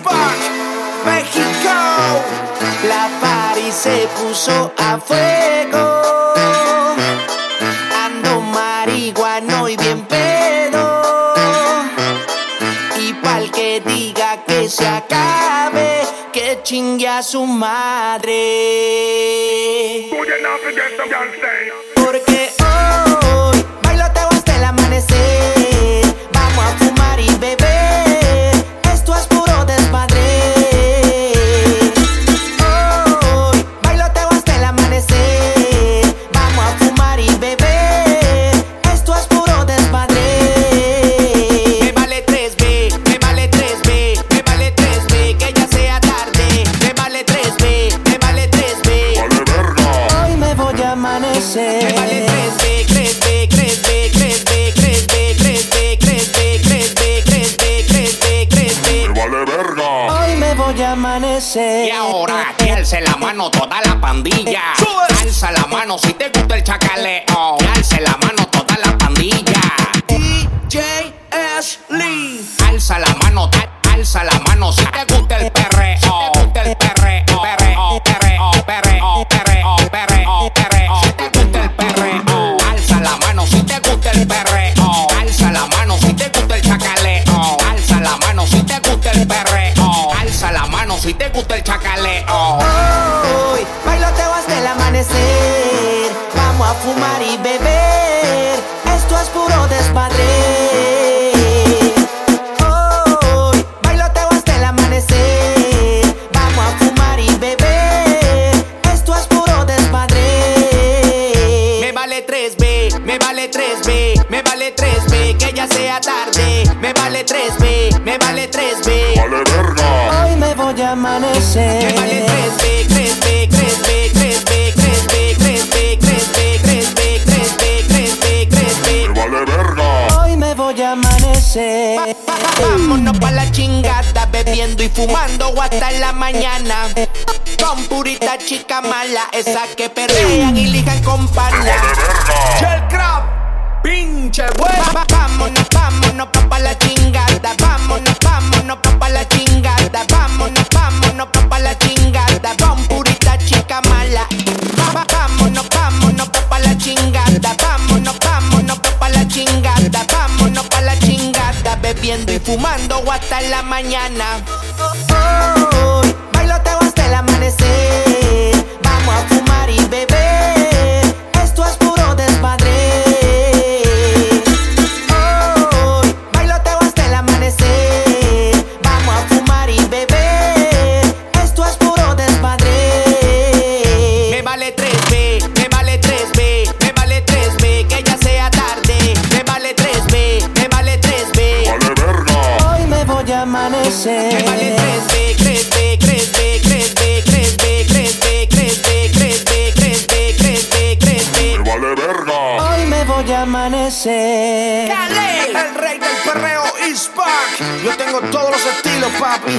Tupac, México. La party se puso a fuego. Ando marihuano y bien pedo. Y pa'l que diga que se acabe, que chingue a su madre. Me vale 3B, 3B, 3B, 3B, 3B, 3B, 3B, 3B, 3B, 3B, 3B. Me vale verga. Hoy me voy a amanecer. Y ahora que alce la mano toda la pandilla. Alza la mano si te gusta el chacaleo. Alce la mano toda la pandilla. DJ Ashley. Alza la mano, alza la mano si te gusta te gusta el perreo. Alza la mano si te gusta el chacaleo. Hoy bailoteo hasta el amanecer. Vamos a fumar y beber. Esto es puro desmadre. Hoy bailoteo hasta el amanecer. Vamos a fumar y beber. Esto es puro desmadre. Me vale 3B, me vale 3B, me vale 3B, que ya sea me vale 3B. Vale verga. Hoy me voy a amanecer. Me vale 3B, 3B, 3B, 3B, 3B, 3B, 3B, 3B, 3B, 3B, 3B. Me vale verga. Hoy me voy a amanecer. Vámonos pa' la chingada, bebiendo y fumando hasta la mañana. Con purita chica mala, esa que perrean y ligan con pana. El crap, pinche güey. Vámonos, vámonos pa' la chingada. Vámonos Bebiendo y fumando hasta la mañana. Hoy bailoteo hasta el amanecer. Vamos a fumar y beber. Esto es puro desmadre. Hoy bailoteo hasta el amanecer. Vamos a fumar y beber. Esto es puro desmadre. Me vale 3B, me amanecer. Me vale 3B, 3B, 3B, 3B, 3B, 3B, 3B, 3B, 3B, 3B, 3B. Me vale verga. Hoy me voy a amanecer. El rey del perreo is back. Yo tengo todos los estilos, papi.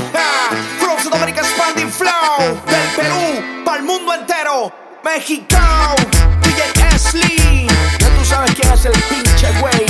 Flow. Del Perú, para el mundo entero. México, DJ Ashley. Ya tú sabes quién es el pinche güey.